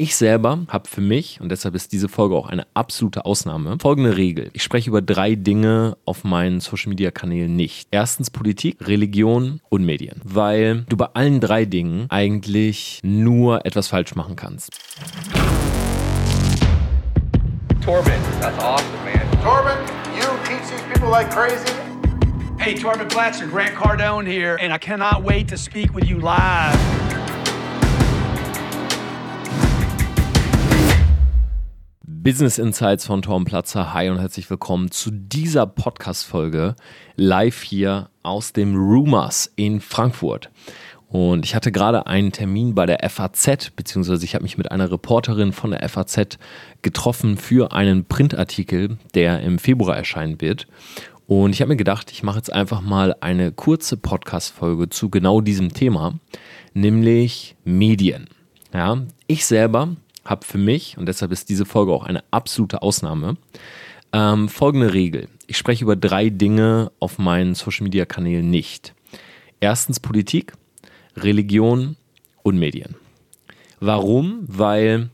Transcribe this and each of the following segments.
Ich selber habe für mich, und deshalb ist diese Folge auch eine absolute Ausnahme, folgende Regel. Ich spreche über drei Dinge auf meinen Social-Media-Kanälen nicht. Erstens Politik, Religion und Medien. Weil du bei allen drei Dingen eigentlich nur etwas falsch machen kannst. Torben, that's awesome, man. Torben, you teach these people like crazy? Hey, Torben Platzer, Grant Cardone here, and I cannot wait to speak with you live. Business Insights von Tom Platzer. Hi und herzlich willkommen zu dieser Podcast-Folge live hier aus dem Rumors in Frankfurt. Und ich hatte gerade einen Termin bei der FAZ, beziehungsweise ich habe mich mit einer Reporterin von der FAZ getroffen für einen Printartikel, der im Februar erscheinen wird. Und ich habe mir gedacht, ich mache jetzt einfach mal eine kurze Podcast-Folge zu genau diesem Thema, nämlich Medien. Ja, ich selber habe für mich, und deshalb ist diese Folge auch eine absolute Ausnahme, ähm, folgende Regel. Ich spreche über drei Dinge auf meinen Social-Media-Kanälen nicht. Erstens Politik, Religion und Medien. Warum? Weil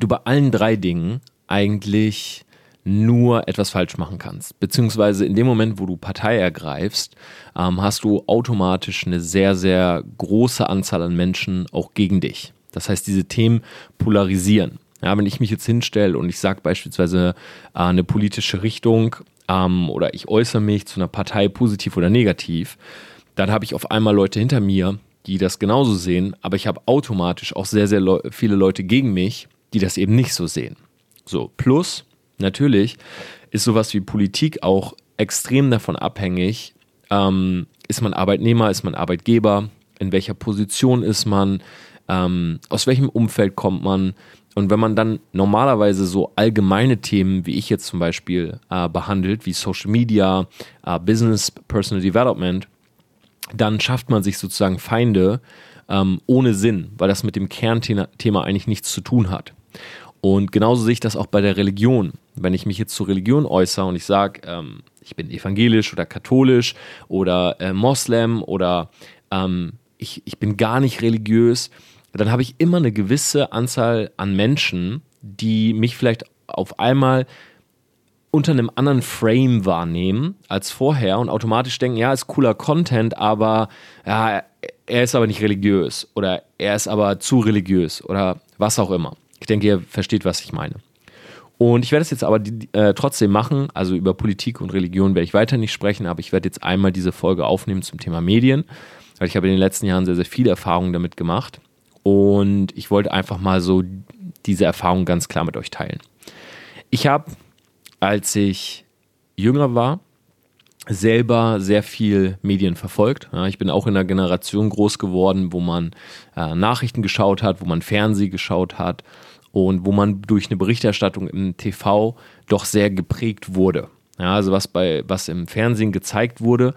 du bei allen drei Dingen eigentlich nur etwas falsch machen kannst. Beziehungsweise in dem Moment, wo du Partei ergreifst, ähm, hast du automatisch eine sehr, sehr große Anzahl an Menschen auch gegen dich. Das heißt, diese Themen polarisieren. Ja, wenn ich mich jetzt hinstelle und ich sage beispielsweise äh, eine politische Richtung ähm, oder ich äußere mich zu einer Partei positiv oder negativ, dann habe ich auf einmal Leute hinter mir, die das genauso sehen, aber ich habe automatisch auch sehr, sehr le viele Leute gegen mich, die das eben nicht so sehen. So, plus natürlich ist sowas wie Politik auch extrem davon abhängig, ähm, ist man Arbeitnehmer, ist man Arbeitgeber, in welcher Position ist man, ähm, aus welchem Umfeld kommt man. Und wenn man dann normalerweise so allgemeine Themen, wie ich jetzt zum Beispiel äh, behandelt, wie Social Media, äh, Business, Personal Development, dann schafft man sich sozusagen Feinde ähm, ohne Sinn, weil das mit dem Kernthema eigentlich nichts zu tun hat. Und genauso sehe ich das auch bei der Religion. Wenn ich mich jetzt zur Religion äußere und ich sage, ähm, ich bin evangelisch oder katholisch oder äh, Moslem oder ähm, ich, ich bin gar nicht religiös, dann habe ich immer eine gewisse Anzahl an Menschen, die mich vielleicht auf einmal unter einem anderen Frame wahrnehmen als vorher und automatisch denken, ja, ist cooler Content, aber ja, er ist aber nicht religiös oder er ist aber zu religiös oder was auch immer. Ich denke, ihr versteht, was ich meine. Und ich werde es jetzt aber äh, trotzdem machen. Also über Politik und Religion werde ich weiter nicht sprechen, aber ich werde jetzt einmal diese Folge aufnehmen zum Thema Medien, weil ich habe in den letzten Jahren sehr, sehr viele Erfahrungen damit gemacht. Und ich wollte einfach mal so diese Erfahrung ganz klar mit euch teilen. Ich habe, als ich jünger war, selber sehr viel Medien verfolgt. Ich bin auch in einer Generation groß geworden, wo man äh, Nachrichten geschaut hat, wo man Fernsehen geschaut hat und wo man durch eine Berichterstattung im TV doch sehr geprägt wurde. Also was bei was im Fernsehen gezeigt wurde,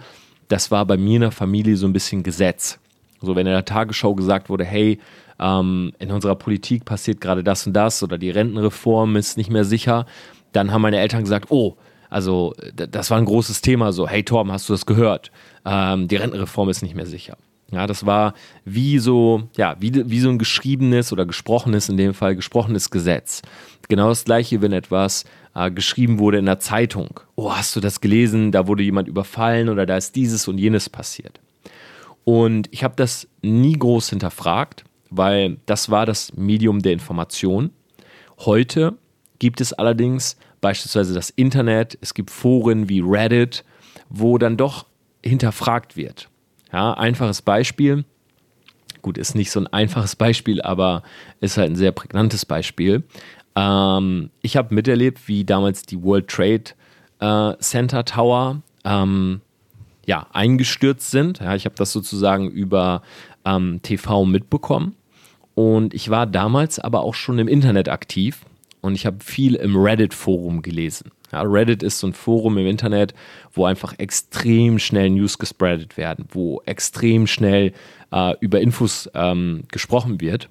das war bei mir in der Familie so ein bisschen Gesetz. So, wenn in der Tagesschau gesagt wurde, hey, ähm, in unserer Politik passiert gerade das und das oder die Rentenreform ist nicht mehr sicher, dann haben meine Eltern gesagt, oh, also das war ein großes Thema, so, hey Torben, hast du das gehört? Ähm, die Rentenreform ist nicht mehr sicher. Ja, das war wie so, ja, wie, wie so ein geschriebenes oder gesprochenes, in dem Fall gesprochenes Gesetz. Genau das gleiche, wenn etwas äh, geschrieben wurde in der Zeitung. Oh, hast du das gelesen? Da wurde jemand überfallen oder da ist dieses und jenes passiert. Und ich habe das nie groß hinterfragt, weil das war das Medium der Information. Heute gibt es allerdings beispielsweise das Internet, es gibt Foren wie Reddit, wo dann doch hinterfragt wird. Ja, einfaches Beispiel. Gut, ist nicht so ein einfaches Beispiel, aber ist halt ein sehr prägnantes Beispiel. Ähm, ich habe miterlebt, wie damals die World Trade äh, Center Tower ähm, ja, eingestürzt sind. Ja, ich habe das sozusagen über ähm, TV mitbekommen. Und ich war damals aber auch schon im Internet aktiv und ich habe viel im Reddit-Forum gelesen. Ja, Reddit ist so ein Forum im Internet, wo einfach extrem schnell News gespreadet werden, wo extrem schnell äh, über Infos ähm, gesprochen wird.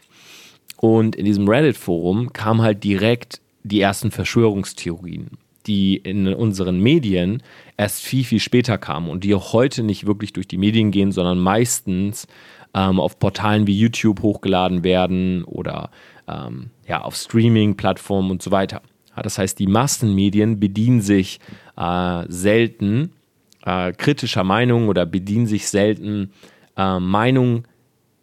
Und in diesem Reddit-Forum kamen halt direkt die ersten Verschwörungstheorien, die in unseren Medien erst viel, viel später kamen und die auch heute nicht wirklich durch die Medien gehen, sondern meistens ähm, auf Portalen wie YouTube hochgeladen werden oder ähm, ja, auf Streaming-Plattformen und so weiter. Ja, das heißt, die Massenmedien bedienen sich äh, selten äh, kritischer Meinungen oder bedienen sich selten äh, Meinungen,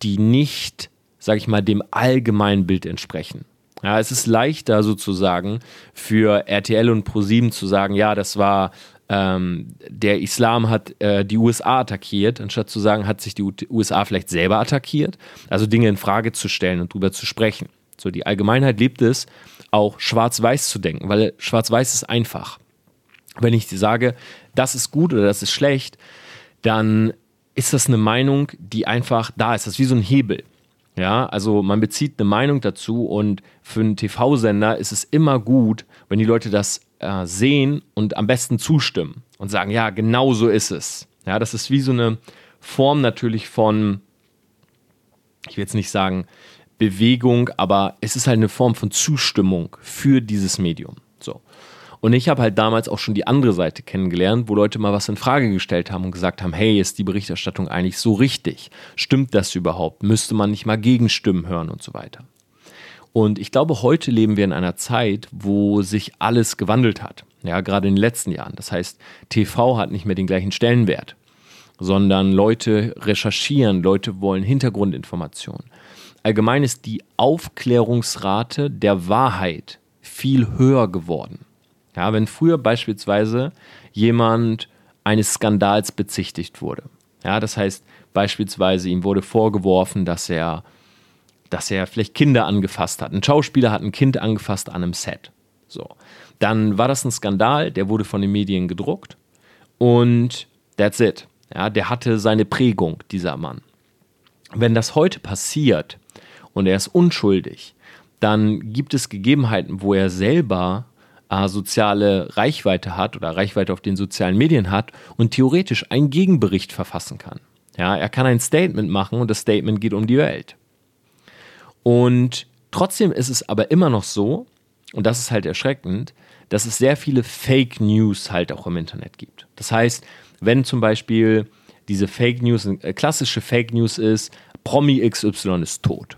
die nicht, sage ich mal, dem allgemeinen Bild entsprechen. Ja, es ist leichter sozusagen für RTL und ProSieben zu sagen, ja, das war ähm, der Islam hat äh, die USA attackiert, anstatt zu sagen, hat sich die USA vielleicht selber attackiert. Also Dinge in Frage zu stellen und darüber zu sprechen. So, die Allgemeinheit liebt es, auch schwarz-weiß zu denken, weil schwarz-weiß ist einfach. Wenn ich sage, das ist gut oder das ist schlecht, dann ist das eine Meinung, die einfach da ist. Das ist wie so ein Hebel. Ja, also man bezieht eine Meinung dazu und für einen TV-Sender ist es immer gut, wenn die Leute das äh, sehen und am besten zustimmen und sagen, ja, genau so ist es. Ja, das ist wie so eine Form natürlich von, ich will jetzt nicht sagen Bewegung, aber es ist halt eine Form von Zustimmung für dieses Medium. Und ich habe halt damals auch schon die andere Seite kennengelernt, wo Leute mal was in Frage gestellt haben und gesagt haben, hey, ist die Berichterstattung eigentlich so richtig? Stimmt das überhaupt? Müsste man nicht mal Gegenstimmen hören und so weiter? Und ich glaube, heute leben wir in einer Zeit, wo sich alles gewandelt hat. Ja, gerade in den letzten Jahren. Das heißt, TV hat nicht mehr den gleichen Stellenwert, sondern Leute recherchieren, Leute wollen Hintergrundinformationen. Allgemein ist die Aufklärungsrate der Wahrheit viel höher geworden. Ja, wenn früher beispielsweise jemand eines Skandals bezichtigt wurde, ja, das heißt beispielsweise ihm wurde vorgeworfen, dass er, dass er vielleicht Kinder angefasst hat. Ein Schauspieler hat ein Kind angefasst an einem Set. So, dann war das ein Skandal, der wurde von den Medien gedruckt und that's it. Ja, der hatte seine Prägung, dieser Mann. Wenn das heute passiert und er ist unschuldig, dann gibt es Gegebenheiten, wo er selber äh, soziale Reichweite hat oder Reichweite auf den sozialen Medien hat und theoretisch einen Gegenbericht verfassen kann. Ja, er kann ein Statement machen und das Statement geht um die Welt. Und trotzdem ist es aber immer noch so, und das ist halt erschreckend, dass es sehr viele Fake News halt auch im Internet gibt. Das heißt, wenn zum Beispiel diese Fake News, äh, klassische Fake News ist, Promi XY ist tot.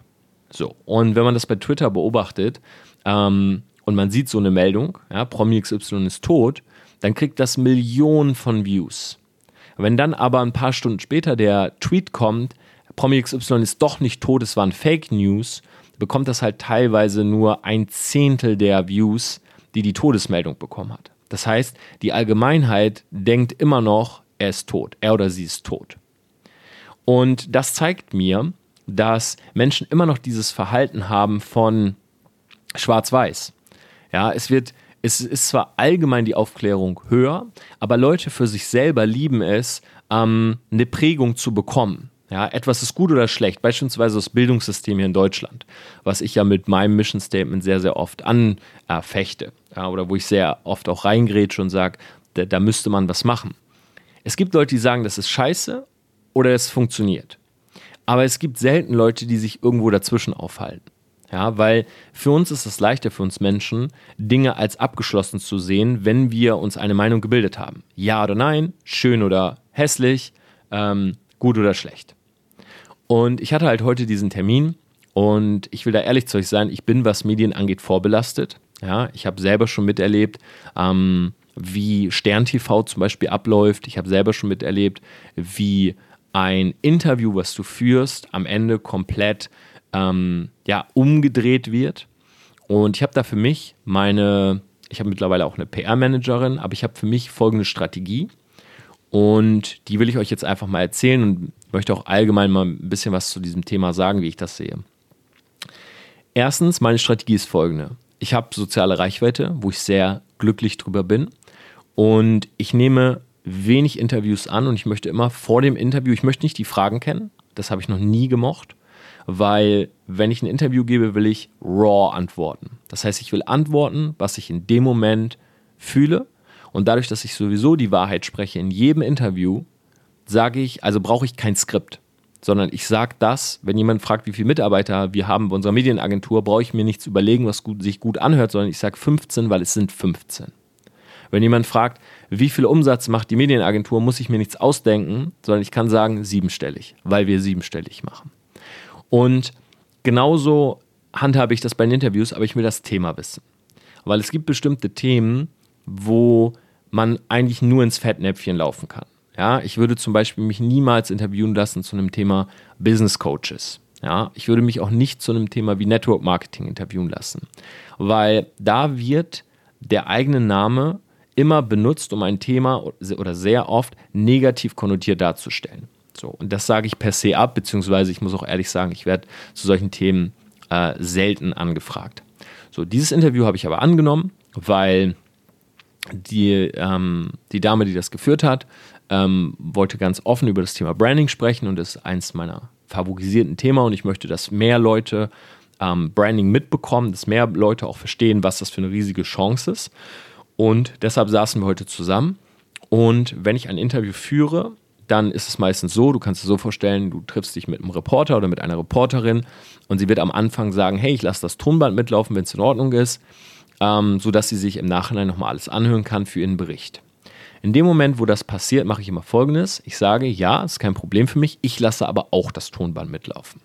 So, und wenn man das bei Twitter beobachtet, ähm, und man sieht so eine Meldung, ja, Promi XY ist tot, dann kriegt das Millionen von Views. Wenn dann aber ein paar Stunden später der Tweet kommt, Promi XY ist doch nicht tot, es waren Fake News, bekommt das halt teilweise nur ein Zehntel der Views, die die Todesmeldung bekommen hat. Das heißt, die Allgemeinheit denkt immer noch, er ist tot, er oder sie ist tot. Und das zeigt mir, dass Menschen immer noch dieses Verhalten haben von Schwarz-Weiß. Ja, es wird, es ist zwar allgemein die Aufklärung höher, aber Leute für sich selber lieben es, ähm, eine Prägung zu bekommen. Ja, etwas ist gut oder schlecht, beispielsweise das Bildungssystem hier in Deutschland, was ich ja mit meinem Mission Statement sehr, sehr oft anfechte. Ja, oder wo ich sehr oft auch reingrätsche und sage, da, da müsste man was machen. Es gibt Leute, die sagen, das ist scheiße oder es funktioniert. Aber es gibt selten Leute, die sich irgendwo dazwischen aufhalten. Ja, weil für uns ist es leichter, für uns Menschen, Dinge als abgeschlossen zu sehen, wenn wir uns eine Meinung gebildet haben. Ja oder nein, schön oder hässlich, ähm, gut oder schlecht. Und ich hatte halt heute diesen Termin und ich will da ehrlich zu euch sein, ich bin, was Medien angeht, vorbelastet. Ja, ich habe selber schon miterlebt, ähm, wie Stern TV zum Beispiel abläuft. Ich habe selber schon miterlebt, wie ein Interview, was du führst, am Ende komplett ähm, ja, umgedreht wird. Und ich habe da für mich meine, ich habe mittlerweile auch eine PR-Managerin, aber ich habe für mich folgende Strategie. Und die will ich euch jetzt einfach mal erzählen und möchte auch allgemein mal ein bisschen was zu diesem Thema sagen, wie ich das sehe. Erstens, meine Strategie ist folgende. Ich habe soziale Reichweite, wo ich sehr glücklich drüber bin. Und ich nehme wenig Interviews an und ich möchte immer vor dem Interview, ich möchte nicht die Fragen kennen, das habe ich noch nie gemocht weil wenn ich ein Interview gebe, will ich raw antworten. Das heißt, ich will antworten, was ich in dem Moment fühle. Und dadurch, dass ich sowieso die Wahrheit spreche in jedem Interview, sage ich, also brauche ich kein Skript, sondern ich sage das, wenn jemand fragt, wie viele Mitarbeiter wir haben bei unserer Medienagentur, brauche ich mir nichts überlegen, was gut, sich gut anhört, sondern ich sage 15, weil es sind 15. Wenn jemand fragt, wie viel Umsatz macht die Medienagentur, muss ich mir nichts ausdenken, sondern ich kann sagen siebenstellig, weil wir siebenstellig machen. Und genauso handhabe ich das bei den Interviews, aber ich will das Thema wissen. Weil es gibt bestimmte Themen, wo man eigentlich nur ins Fettnäpfchen laufen kann. Ja, ich würde zum Beispiel mich niemals interviewen lassen zu einem Thema Business Coaches. Ja, ich würde mich auch nicht zu einem Thema wie Network Marketing interviewen lassen, weil da wird der eigene Name immer benutzt, um ein Thema oder sehr oft negativ konnotiert darzustellen. So, und das sage ich per se ab, beziehungsweise ich muss auch ehrlich sagen, ich werde zu solchen Themen äh, selten angefragt. So, dieses Interview habe ich aber angenommen, weil die, ähm, die Dame, die das geführt hat, ähm, wollte ganz offen über das Thema Branding sprechen und das ist eins meiner favorisierten Themen und ich möchte, dass mehr Leute ähm, Branding mitbekommen, dass mehr Leute auch verstehen, was das für eine riesige Chance ist. Und deshalb saßen wir heute zusammen. Und wenn ich ein Interview führe, dann ist es meistens so, du kannst dir so vorstellen, du triffst dich mit einem Reporter oder mit einer Reporterin und sie wird am Anfang sagen, hey, ich lasse das Tonband mitlaufen, wenn es in Ordnung ist, ähm, sodass sie sich im Nachhinein nochmal alles anhören kann für ihren Bericht. In dem Moment, wo das passiert, mache ich immer Folgendes. Ich sage, ja, ist kein Problem für mich, ich lasse aber auch das Tonband mitlaufen.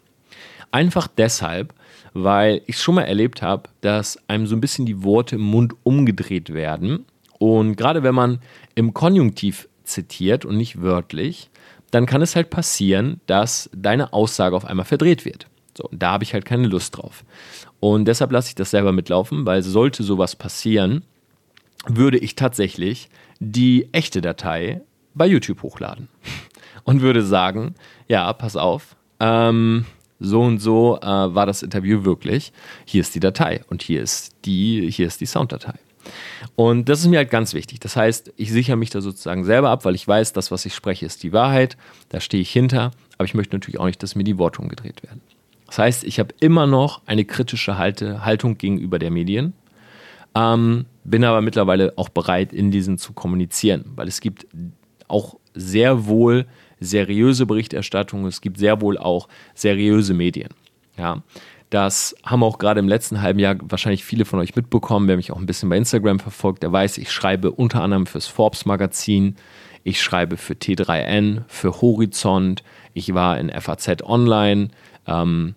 Einfach deshalb, weil ich schon mal erlebt habe, dass einem so ein bisschen die Worte im Mund umgedreht werden. Und gerade wenn man im Konjunktiv zitiert und nicht wörtlich, dann kann es halt passieren, dass deine Aussage auf einmal verdreht wird. So, da habe ich halt keine Lust drauf. Und deshalb lasse ich das selber mitlaufen, weil sollte sowas passieren, würde ich tatsächlich die echte Datei bei YouTube hochladen und würde sagen, ja, pass auf, ähm, so und so äh, war das Interview wirklich. Hier ist die Datei und hier ist die, hier ist die Sounddatei. Und das ist mir halt ganz wichtig. Das heißt, ich sichere mich da sozusagen selber ab, weil ich weiß, das, was ich spreche, ist die Wahrheit. Da stehe ich hinter. Aber ich möchte natürlich auch nicht, dass mir die Worte umgedreht werden. Das heißt, ich habe immer noch eine kritische Halte, Haltung gegenüber der Medien. Ähm, bin aber mittlerweile auch bereit, in diesen zu kommunizieren, weil es gibt auch sehr wohl seriöse Berichterstattung, es gibt sehr wohl auch seriöse Medien. Ja, das haben auch gerade im letzten halben Jahr wahrscheinlich viele von euch mitbekommen. Wer mich auch ein bisschen bei Instagram verfolgt, der weiß, ich schreibe unter anderem fürs Forbes Magazin, ich schreibe für T3N, für Horizont, ich war in FAZ Online, ähm,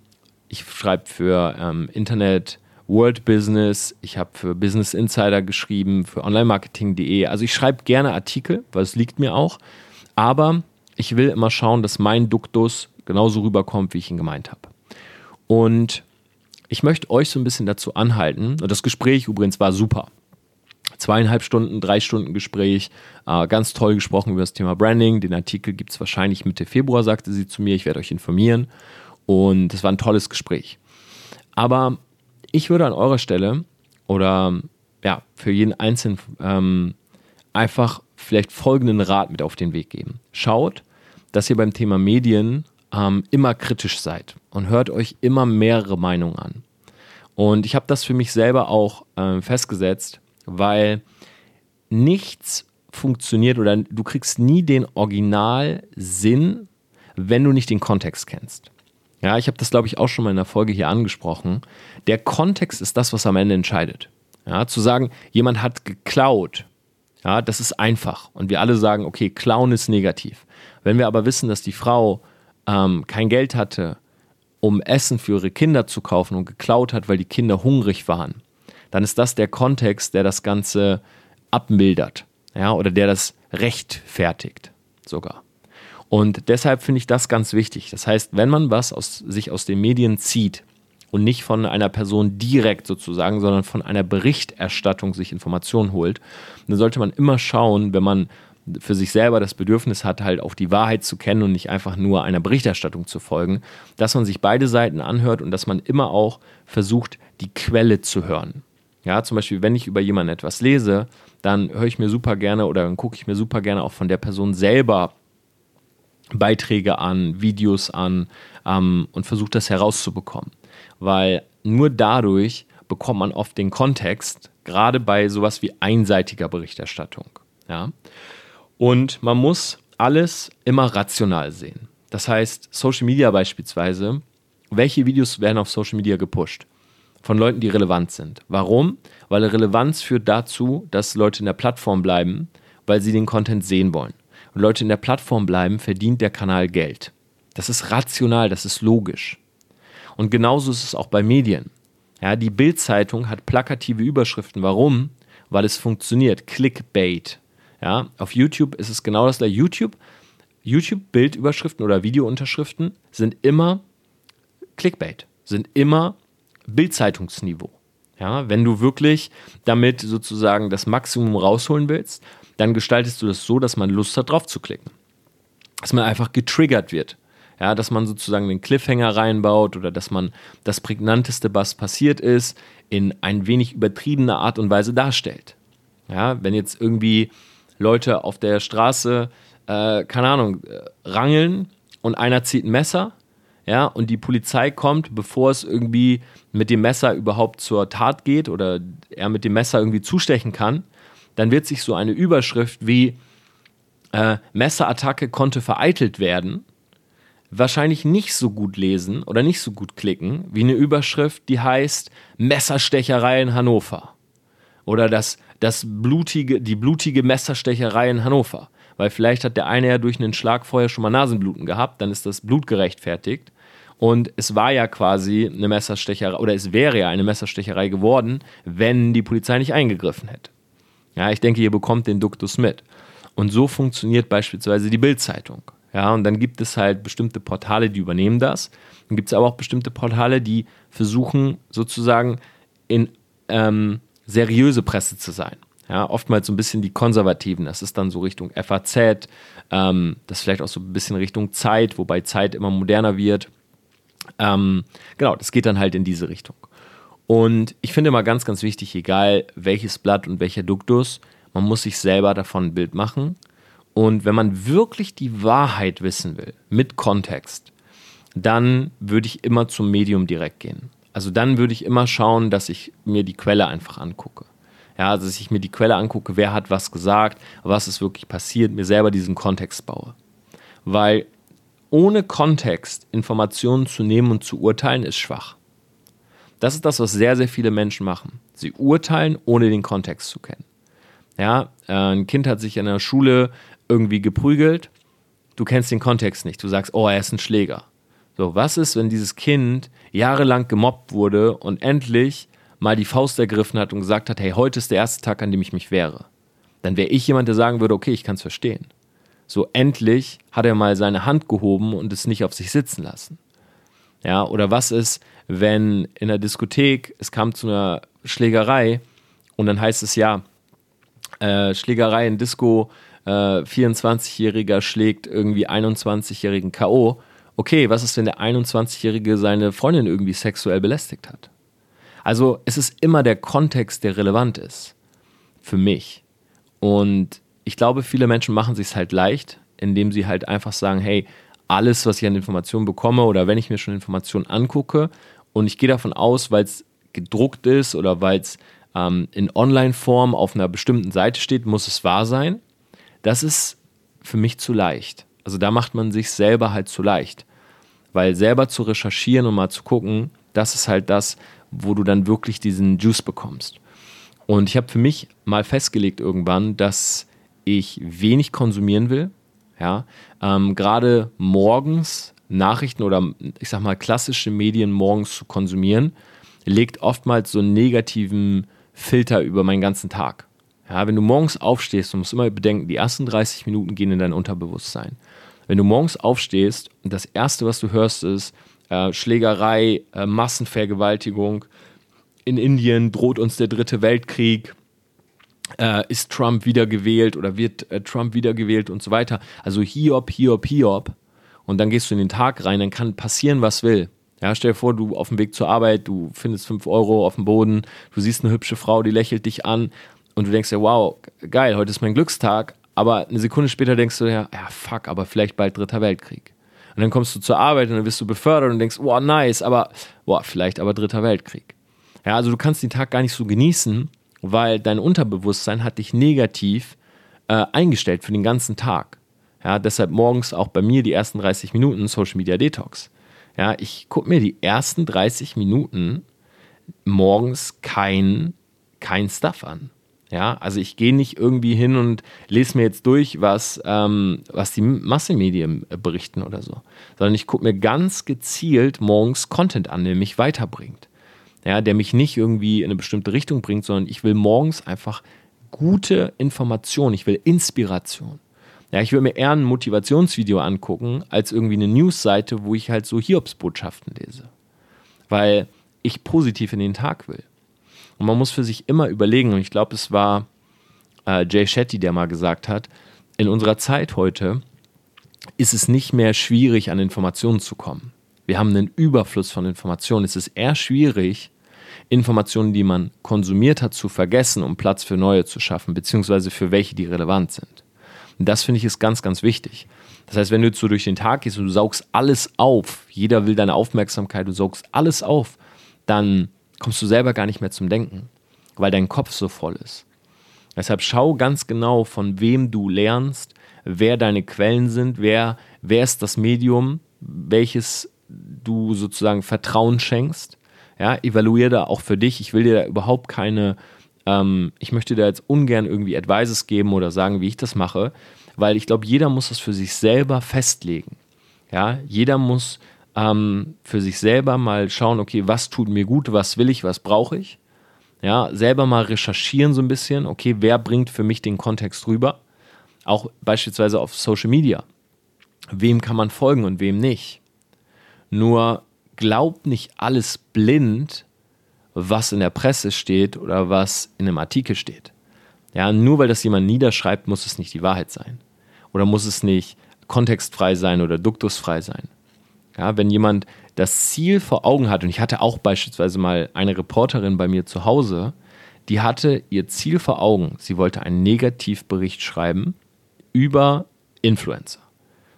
ich schreibe für ähm, Internet World Business, ich habe für Business Insider geschrieben, für onlinemarketing.de. Also ich schreibe gerne Artikel, weil es liegt mir auch. Aber ich will immer schauen, dass mein Duktus genauso rüberkommt, wie ich ihn gemeint habe. Und ich möchte euch so ein bisschen dazu anhalten, und das Gespräch übrigens war super. Zweieinhalb Stunden, drei Stunden Gespräch, äh, ganz toll gesprochen über das Thema Branding. Den Artikel gibt es wahrscheinlich Mitte Februar, sagte sie zu mir. Ich werde euch informieren. Und das war ein tolles Gespräch. Aber ich würde an eurer Stelle oder ja, für jeden Einzelnen ähm, einfach vielleicht folgenden Rat mit auf den Weg geben. Schaut, dass ihr beim Thema Medien ähm, immer kritisch seid und hört euch immer mehrere Meinungen an. Und ich habe das für mich selber auch äh, festgesetzt, weil nichts funktioniert oder du kriegst nie den Originalsinn, wenn du nicht den Kontext kennst. Ja, ich habe das, glaube ich, auch schon mal in der Folge hier angesprochen. Der Kontext ist das, was am Ende entscheidet. Ja, zu sagen, jemand hat geklaut, ja, das ist einfach. Und wir alle sagen, okay, klauen ist negativ. Wenn wir aber wissen, dass die Frau ähm, kein Geld hatte, um Essen für ihre Kinder zu kaufen und geklaut hat, weil die Kinder hungrig waren, dann ist das der Kontext, der das Ganze abmildert. Ja, oder der das rechtfertigt sogar. Und deshalb finde ich das ganz wichtig. Das heißt, wenn man was aus, sich aus den Medien zieht und nicht von einer Person direkt sozusagen, sondern von einer Berichterstattung sich Informationen holt, dann sollte man immer schauen, wenn man für sich selber das Bedürfnis hat, halt auch die Wahrheit zu kennen und nicht einfach nur einer Berichterstattung zu folgen, dass man sich beide Seiten anhört und dass man immer auch versucht, die Quelle zu hören. Ja, zum Beispiel, wenn ich über jemanden etwas lese, dann höre ich mir super gerne oder dann gucke ich mir super gerne auch von der Person selber Beiträge an, Videos an ähm, und versucht das herauszubekommen. Weil nur dadurch bekommt man oft den Kontext, gerade bei sowas wie einseitiger Berichterstattung. Ja? Und man muss alles immer rational sehen. Das heißt, Social Media beispielsweise, welche Videos werden auf Social Media gepusht? Von Leuten, die relevant sind. Warum? Weil Relevanz führt dazu, dass Leute in der Plattform bleiben, weil sie den Content sehen wollen und Leute in der Plattform bleiben, verdient der Kanal Geld. Das ist rational, das ist logisch. Und genauso ist es auch bei Medien. Ja, die Bild-Zeitung hat plakative Überschriften. Warum? Weil es funktioniert. Clickbait. Ja, auf YouTube ist es genau das gleiche. YouTube, YouTube Bildüberschriften oder Videounterschriften sind immer Clickbait, sind immer Bildzeitungsniveau. Ja, wenn du wirklich damit sozusagen das Maximum rausholen willst, dann gestaltest du das so, dass man Lust hat, drauf zu klicken. Dass man einfach getriggert wird. Ja, dass man sozusagen den Cliffhanger reinbaut oder dass man das prägnanteste, was passiert ist, in ein wenig übertriebener Art und Weise darstellt. Ja, wenn jetzt irgendwie Leute auf der Straße, äh, keine Ahnung, äh, rangeln und einer zieht ein Messer, ja, und die Polizei kommt, bevor es irgendwie mit dem Messer überhaupt zur Tat geht oder er mit dem Messer irgendwie zustechen kann, dann wird sich so eine Überschrift wie äh, Messerattacke konnte vereitelt werden wahrscheinlich nicht so gut lesen oder nicht so gut klicken wie eine Überschrift, die heißt Messerstecherei in Hannover. Oder das, das blutige, die blutige Messerstecherei in Hannover. Weil vielleicht hat der eine ja durch einen Schlag vorher schon mal Nasenbluten gehabt, dann ist das Blut gerechtfertigt. Und es war ja quasi eine Messerstecherei, oder es wäre ja eine Messerstecherei geworden, wenn die Polizei nicht eingegriffen hätte. Ja, ich denke, ihr bekommt den Duktus mit. Und so funktioniert beispielsweise die Bildzeitung. Ja, und dann gibt es halt bestimmte Portale, die übernehmen das. Dann gibt es aber auch bestimmte Portale, die versuchen sozusagen in ähm, seriöse Presse zu sein. Ja, oftmals so ein bisschen die Konservativen. Das ist dann so Richtung FAZ, ähm, das vielleicht auch so ein bisschen Richtung Zeit, wobei Zeit immer moderner wird. Ähm, genau, das geht dann halt in diese Richtung. Und ich finde immer ganz, ganz wichtig, egal welches Blatt und welcher Duktus, man muss sich selber davon ein Bild machen und wenn man wirklich die Wahrheit wissen will, mit Kontext, dann würde ich immer zum Medium direkt gehen. Also dann würde ich immer schauen, dass ich mir die Quelle einfach angucke. Ja, also dass ich mir die Quelle angucke, wer hat was gesagt, was ist wirklich passiert, mir selber diesen Kontext baue. Weil ohne Kontext Informationen zu nehmen und zu urteilen, ist schwach. Das ist das, was sehr, sehr viele Menschen machen. Sie urteilen, ohne den Kontext zu kennen. Ja, äh, ein Kind hat sich in der Schule irgendwie geprügelt, du kennst den Kontext nicht, du sagst, oh, er ist ein Schläger. So, was ist, wenn dieses Kind jahrelang gemobbt wurde und endlich mal die Faust ergriffen hat und gesagt hat, hey, heute ist der erste Tag, an dem ich mich wehre? Dann wäre ich jemand, der sagen würde, okay, ich kann es verstehen. So, endlich hat er mal seine Hand gehoben und es nicht auf sich sitzen lassen. Ja, oder was ist, wenn in der Diskothek es kam zu einer Schlägerei und dann heißt es ja, äh, Schlägerei in Disco, äh, 24-Jähriger schlägt irgendwie 21-Jährigen K.O. Okay, was ist, wenn der 21-Jährige seine Freundin irgendwie sexuell belästigt hat? Also es ist immer der Kontext, der relevant ist. Für mich. Und ich glaube, viele Menschen machen sich halt leicht, indem sie halt einfach sagen, hey, alles, was ich an Informationen bekomme oder wenn ich mir schon Informationen angucke und ich gehe davon aus, weil es gedruckt ist oder weil es ähm, in Online-Form auf einer bestimmten Seite steht, muss es wahr sein das ist für mich zu leicht. Also da macht man sich selber halt zu leicht. Weil selber zu recherchieren und mal zu gucken, das ist halt das, wo du dann wirklich diesen Juice bekommst. Und ich habe für mich mal festgelegt irgendwann, dass ich wenig konsumieren will. Ja, ähm, gerade morgens Nachrichten oder ich sag mal klassische Medien morgens zu konsumieren, legt oftmals so einen negativen Filter über meinen ganzen Tag. Ja, wenn du morgens aufstehst, du musst immer bedenken, die ersten 30 Minuten gehen in dein Unterbewusstsein. Wenn du morgens aufstehst und das Erste, was du hörst, ist äh, Schlägerei, äh, Massenvergewaltigung, in Indien droht uns der dritte Weltkrieg, äh, ist Trump wiedergewählt oder wird äh, Trump wiedergewählt und so weiter. Also Hiob, Hiob, Hiob. Und dann gehst du in den Tag rein, dann kann passieren, was will. Ja, stell dir vor, du auf dem Weg zur Arbeit, du findest 5 Euro auf dem Boden, du siehst eine hübsche Frau, die lächelt dich an und du denkst dir, wow, geil, heute ist mein Glückstag, aber eine Sekunde später denkst du ja, ja, fuck, aber vielleicht bald dritter Weltkrieg. Und dann kommst du zur Arbeit und dann wirst du befördert und denkst, wow, nice, aber, wow, vielleicht aber dritter Weltkrieg. Ja, also du kannst den Tag gar nicht so genießen, weil dein Unterbewusstsein hat dich negativ äh, eingestellt für den ganzen Tag. Ja, deshalb morgens auch bei mir die ersten 30 Minuten Social Media Detox. Ja, ich gucke mir die ersten 30 Minuten morgens kein, kein Stuff an. Ja, also ich gehe nicht irgendwie hin und lese mir jetzt durch, was, ähm, was die Massenmedien berichten oder so, sondern ich gucke mir ganz gezielt morgens Content an, der mich weiterbringt. ja, der mich nicht irgendwie in eine bestimmte Richtung bringt, sondern ich will morgens einfach gute Information, ich will Inspiration. Ja, ich will mir eher ein Motivationsvideo angucken, als irgendwie eine Newsseite, wo ich halt so Hiobsbotschaften lese. Weil ich positiv in den Tag will. Und man muss für sich immer überlegen, und ich glaube, es war äh, Jay Shetty, der mal gesagt hat, in unserer Zeit heute ist es nicht mehr schwierig, an Informationen zu kommen. Wir haben einen Überfluss von Informationen. Es ist eher schwierig, Informationen, die man konsumiert hat, zu vergessen, um Platz für neue zu schaffen, beziehungsweise für welche, die relevant sind. Und das finde ich ist ganz, ganz wichtig. Das heißt, wenn du jetzt so durch den Tag gehst und du saugst alles auf, jeder will deine Aufmerksamkeit, du saugst alles auf, dann kommst du selber gar nicht mehr zum Denken, weil dein Kopf so voll ist. Deshalb schau ganz genau, von wem du lernst, wer deine Quellen sind, wer, wer ist das Medium, welches du sozusagen Vertrauen schenkst. Ja, evaluiere da auch für dich. Ich will dir da überhaupt keine, ähm, ich möchte dir jetzt ungern irgendwie Advices geben oder sagen, wie ich das mache, weil ich glaube, jeder muss das für sich selber festlegen. Ja, jeder muss ähm, für sich selber mal schauen, okay, was tut mir gut, was will ich, was brauche ich. Ja, selber mal recherchieren so ein bisschen, okay, wer bringt für mich den Kontext rüber? Auch beispielsweise auf Social Media. Wem kann man folgen und wem nicht? Nur glaubt nicht alles blind, was in der Presse steht oder was in einem Artikel steht. Ja, nur weil das jemand niederschreibt, muss es nicht die Wahrheit sein. Oder muss es nicht kontextfrei sein oder duktusfrei sein. Ja, wenn jemand das Ziel vor Augen hat, und ich hatte auch beispielsweise mal eine Reporterin bei mir zu Hause, die hatte ihr Ziel vor Augen. Sie wollte einen Negativbericht schreiben über Influencer.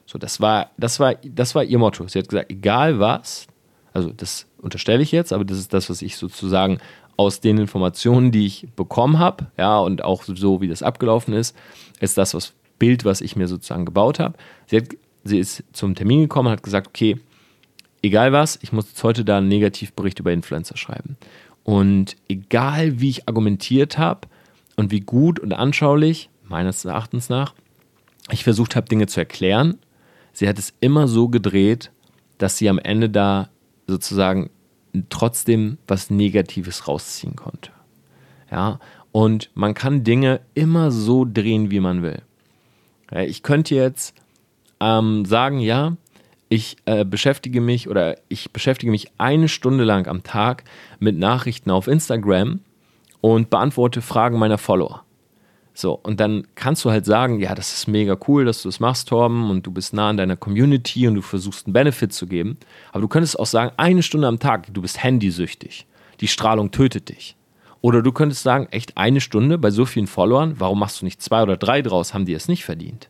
So, das war, das war, das war ihr Motto. Sie hat gesagt, egal was, also das unterstelle ich jetzt, aber das ist das, was ich sozusagen aus den Informationen, die ich bekommen habe, ja, und auch so, wie das abgelaufen ist, ist das was Bild, was ich mir sozusagen gebaut habe. Sie, sie ist zum Termin gekommen und hat gesagt, okay, egal was, ich muss heute da einen Negativbericht über Influencer schreiben. Und egal wie ich argumentiert habe und wie gut und anschaulich, meines Erachtens nach, ich versucht habe, Dinge zu erklären, sie hat es immer so gedreht, dass sie am Ende da sozusagen trotzdem was Negatives rausziehen konnte. Ja, und man kann Dinge immer so drehen, wie man will. Ich könnte jetzt ähm, sagen, ja, ich äh, beschäftige mich oder ich beschäftige mich eine Stunde lang am Tag mit Nachrichten auf Instagram und beantworte Fragen meiner Follower. So, und dann kannst du halt sagen, ja, das ist mega cool, dass du es das machst, Torben, und du bist nah an deiner Community und du versuchst einen Benefit zu geben. Aber du könntest auch sagen, eine Stunde am Tag, du bist handysüchtig. Die Strahlung tötet dich. Oder du könntest sagen, echt eine Stunde bei so vielen Followern, warum machst du nicht zwei oder drei draus, haben die es nicht verdient?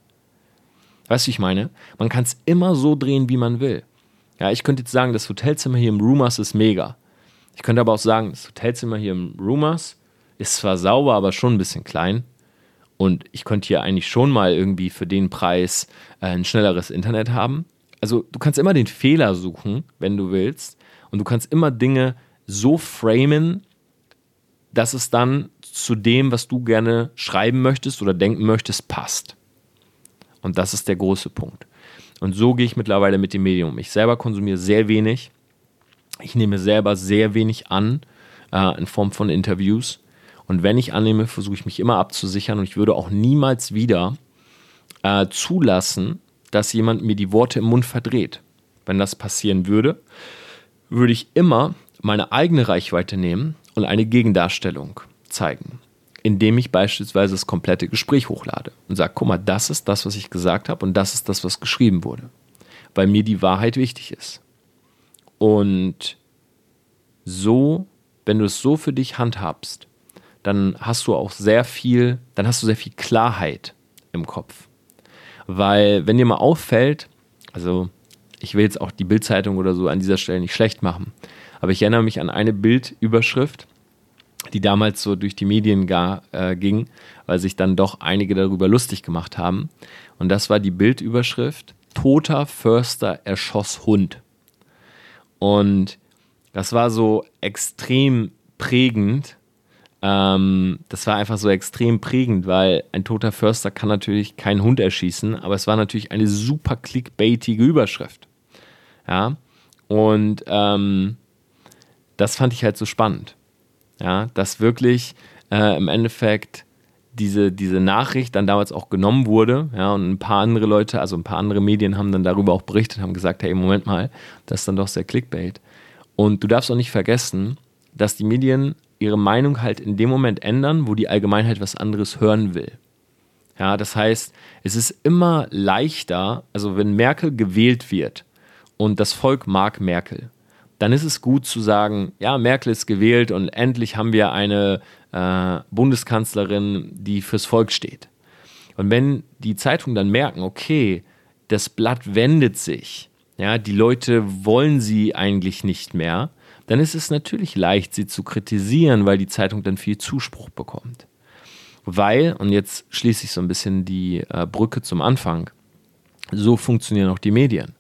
Weißt du, ich meine? Man kann es immer so drehen, wie man will. Ja, ich könnte jetzt sagen, das Hotelzimmer hier im Rumors ist mega. Ich könnte aber auch sagen, das Hotelzimmer hier im Rumors ist zwar sauber, aber schon ein bisschen klein. Und ich könnte hier eigentlich schon mal irgendwie für den Preis äh, ein schnelleres Internet haben. Also du kannst immer den Fehler suchen, wenn du willst. Und du kannst immer Dinge so framen, dass es dann zu dem, was du gerne schreiben möchtest oder denken möchtest, passt. Und das ist der große Punkt. Und so gehe ich mittlerweile mit dem Medium. Ich selber konsumiere sehr wenig. Ich nehme selber sehr wenig an äh, in Form von Interviews. Und wenn ich annehme, versuche ich mich immer abzusichern und ich würde auch niemals wieder äh, zulassen, dass jemand mir die Worte im Mund verdreht. Wenn das passieren würde, würde ich immer meine eigene Reichweite nehmen und eine Gegendarstellung zeigen indem ich beispielsweise das komplette Gespräch hochlade und sage, guck mal, das ist das, was ich gesagt habe und das ist das, was geschrieben wurde, weil mir die Wahrheit wichtig ist. Und so, wenn du es so für dich handhabst, dann hast du auch sehr viel, dann hast du sehr viel Klarheit im Kopf. Weil, wenn dir mal auffällt, also ich will jetzt auch die Bildzeitung oder so an dieser Stelle nicht schlecht machen, aber ich erinnere mich an eine Bildüberschrift, die damals so durch die Medien gar, äh, ging, weil sich dann doch einige darüber lustig gemacht haben. Und das war die Bildüberschrift: Toter Förster erschoss Hund. Und das war so extrem prägend. Ähm, das war einfach so extrem prägend, weil ein toter Förster kann natürlich keinen Hund erschießen, aber es war natürlich eine super clickbaitige Überschrift. Ja. Und ähm, das fand ich halt so spannend. Ja, dass wirklich äh, im Endeffekt diese, diese Nachricht dann damals auch genommen wurde. Ja, und ein paar andere Leute, also ein paar andere Medien haben dann darüber auch berichtet, haben gesagt, hey, Moment mal, das ist dann doch sehr Clickbait. Und du darfst auch nicht vergessen, dass die Medien ihre Meinung halt in dem Moment ändern, wo die Allgemeinheit was anderes hören will. Ja, das heißt, es ist immer leichter, also wenn Merkel gewählt wird und das Volk mag Merkel, dann ist es gut zu sagen, ja, Merkel ist gewählt und endlich haben wir eine äh, Bundeskanzlerin, die fürs Volk steht. Und wenn die Zeitungen dann merken, okay, das Blatt wendet sich, ja, die Leute wollen sie eigentlich nicht mehr, dann ist es natürlich leicht, sie zu kritisieren, weil die Zeitung dann viel Zuspruch bekommt. Weil, und jetzt schließe ich so ein bisschen die äh, Brücke zum Anfang, so funktionieren auch die Medien.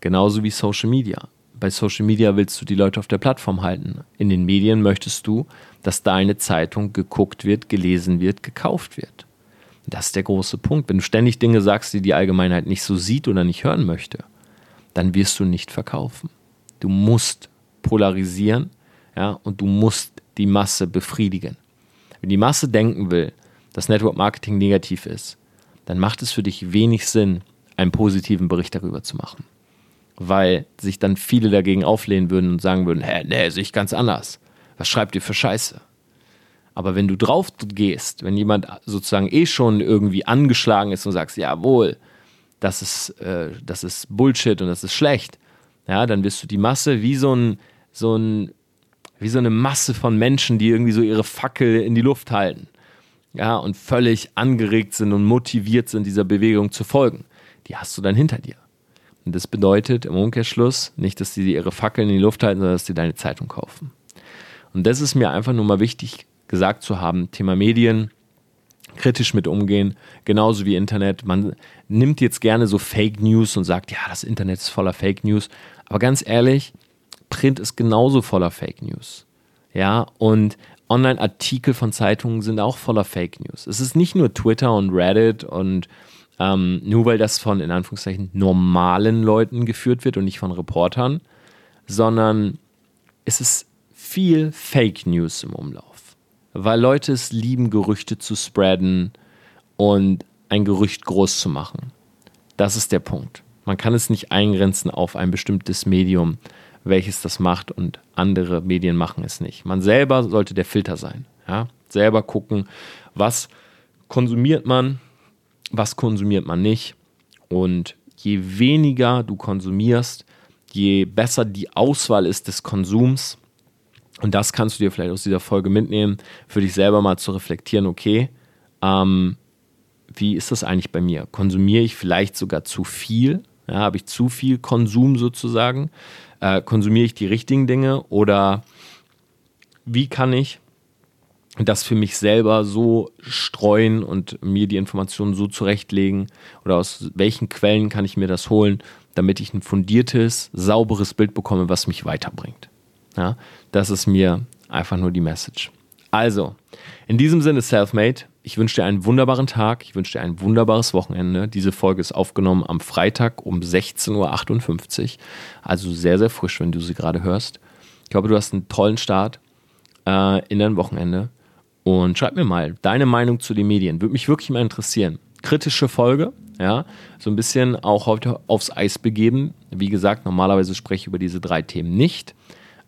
Genauso wie Social Media. Bei Social Media willst du die Leute auf der Plattform halten. In den Medien möchtest du, dass deine Zeitung geguckt wird, gelesen wird, gekauft wird. Das ist der große Punkt. Wenn du ständig Dinge sagst, die die Allgemeinheit nicht so sieht oder nicht hören möchte, dann wirst du nicht verkaufen. Du musst polarisieren ja, und du musst die Masse befriedigen. Wenn die Masse denken will, dass Network Marketing negativ ist, dann macht es für dich wenig Sinn, einen positiven Bericht darüber zu machen. Weil sich dann viele dagegen auflehnen würden und sagen würden, hä, nee, sehe ich ganz anders. Was schreibt ihr für Scheiße? Aber wenn du drauf gehst, wenn jemand sozusagen eh schon irgendwie angeschlagen ist und sagst, jawohl, das ist, äh, das ist Bullshit und das ist schlecht, ja, dann wirst du die Masse wie so ein, so ein, wie so eine Masse von Menschen, die irgendwie so ihre Fackel in die Luft halten. Ja, und völlig angeregt sind und motiviert sind, dieser Bewegung zu folgen. Die hast du dann hinter dir. Und das bedeutet im Umkehrschluss nicht, dass die ihre Fackeln in die Luft halten, sondern dass die deine Zeitung kaufen. Und das ist mir einfach nur mal wichtig gesagt zu haben. Thema Medien, kritisch mit umgehen, genauso wie Internet. Man nimmt jetzt gerne so Fake News und sagt, ja, das Internet ist voller Fake News. Aber ganz ehrlich, Print ist genauso voller Fake News. Ja, und Online-Artikel von Zeitungen sind auch voller Fake News. Es ist nicht nur Twitter und Reddit und ähm, nur weil das von, in Anführungszeichen, normalen Leuten geführt wird und nicht von Reportern, sondern es ist viel Fake News im Umlauf. Weil Leute es lieben, Gerüchte zu spreaden und ein Gerücht groß zu machen. Das ist der Punkt. Man kann es nicht eingrenzen auf ein bestimmtes Medium, welches das macht und andere Medien machen es nicht. Man selber sollte der Filter sein. Ja? Selber gucken, was konsumiert man, was konsumiert man nicht. Und je weniger du konsumierst, je besser die Auswahl ist des Konsums, und das kannst du dir vielleicht aus dieser Folge mitnehmen, für dich selber mal zu reflektieren, okay, ähm, wie ist das eigentlich bei mir? Konsumiere ich vielleicht sogar zu viel? Ja, Habe ich zu viel Konsum sozusagen? Äh, konsumiere ich die richtigen Dinge? Oder wie kann ich das für mich selber so streuen und mir die Informationen so zurechtlegen? Oder aus welchen Quellen kann ich mir das holen, damit ich ein fundiertes, sauberes Bild bekomme, was mich weiterbringt? Ja, das ist mir einfach nur die Message. Also, in diesem Sinne, Selfmade, ich wünsche dir einen wunderbaren Tag, ich wünsche dir ein wunderbares Wochenende. Diese Folge ist aufgenommen am Freitag um 16.58 Uhr, also sehr, sehr frisch, wenn du sie gerade hörst. Ich glaube, du hast einen tollen Start äh, in dein Wochenende und schreib mir mal deine Meinung zu den Medien. Würde mich wirklich mal interessieren. Kritische Folge, ja, so ein bisschen auch heute aufs Eis begeben. Wie gesagt, normalerweise spreche ich über diese drei Themen nicht.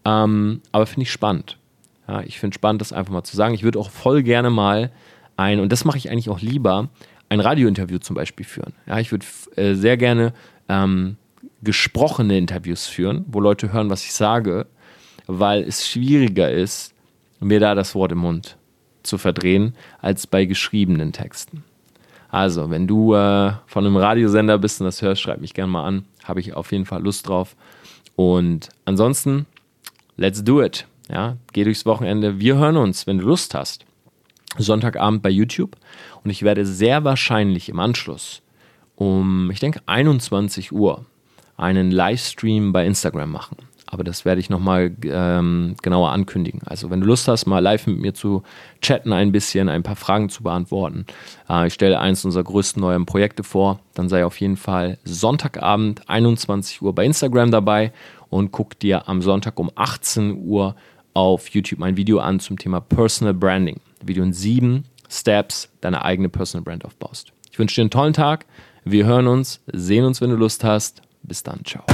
Ähm, aber finde ich spannend. Ja, ich finde spannend, das einfach mal zu sagen. Ich würde auch voll gerne mal ein, und das mache ich eigentlich auch lieber, ein Radiointerview zum Beispiel führen. Ja, ich würde äh, sehr gerne ähm, gesprochene Interviews führen, wo Leute hören, was ich sage, weil es schwieriger ist, mir da das Wort im Mund zu verdrehen, als bei geschriebenen Texten. Also, wenn du äh, von einem Radiosender bist und das hörst, schreib mich gerne mal an. Habe ich auf jeden Fall Lust drauf. Und ansonsten let's do it. Ja, geh durchs Wochenende. Wir hören uns, wenn du Lust hast. Sonntagabend bei YouTube. Und ich werde sehr wahrscheinlich im Anschluss um, ich denke, 21 Uhr einen Livestream bei Instagram machen. Aber das werde ich nochmal ähm, genauer ankündigen. Also wenn du Lust hast, mal live mit mir zu chatten ein bisschen, ein paar Fragen zu beantworten. Äh, ich stelle eins unserer größten neuen Projekte vor. Dann sei auf jeden Fall Sonntagabend 21 Uhr bei Instagram dabei und guck dir am Sonntag um 18 Uhr auf YouTube mein Video an zum Thema Personal Branding. Video in sieben Steps deine eigene Personal Brand aufbaust. Ich wünsche dir einen tollen Tag. Wir hören uns, sehen uns, wenn du Lust hast. Bis dann. Ciao.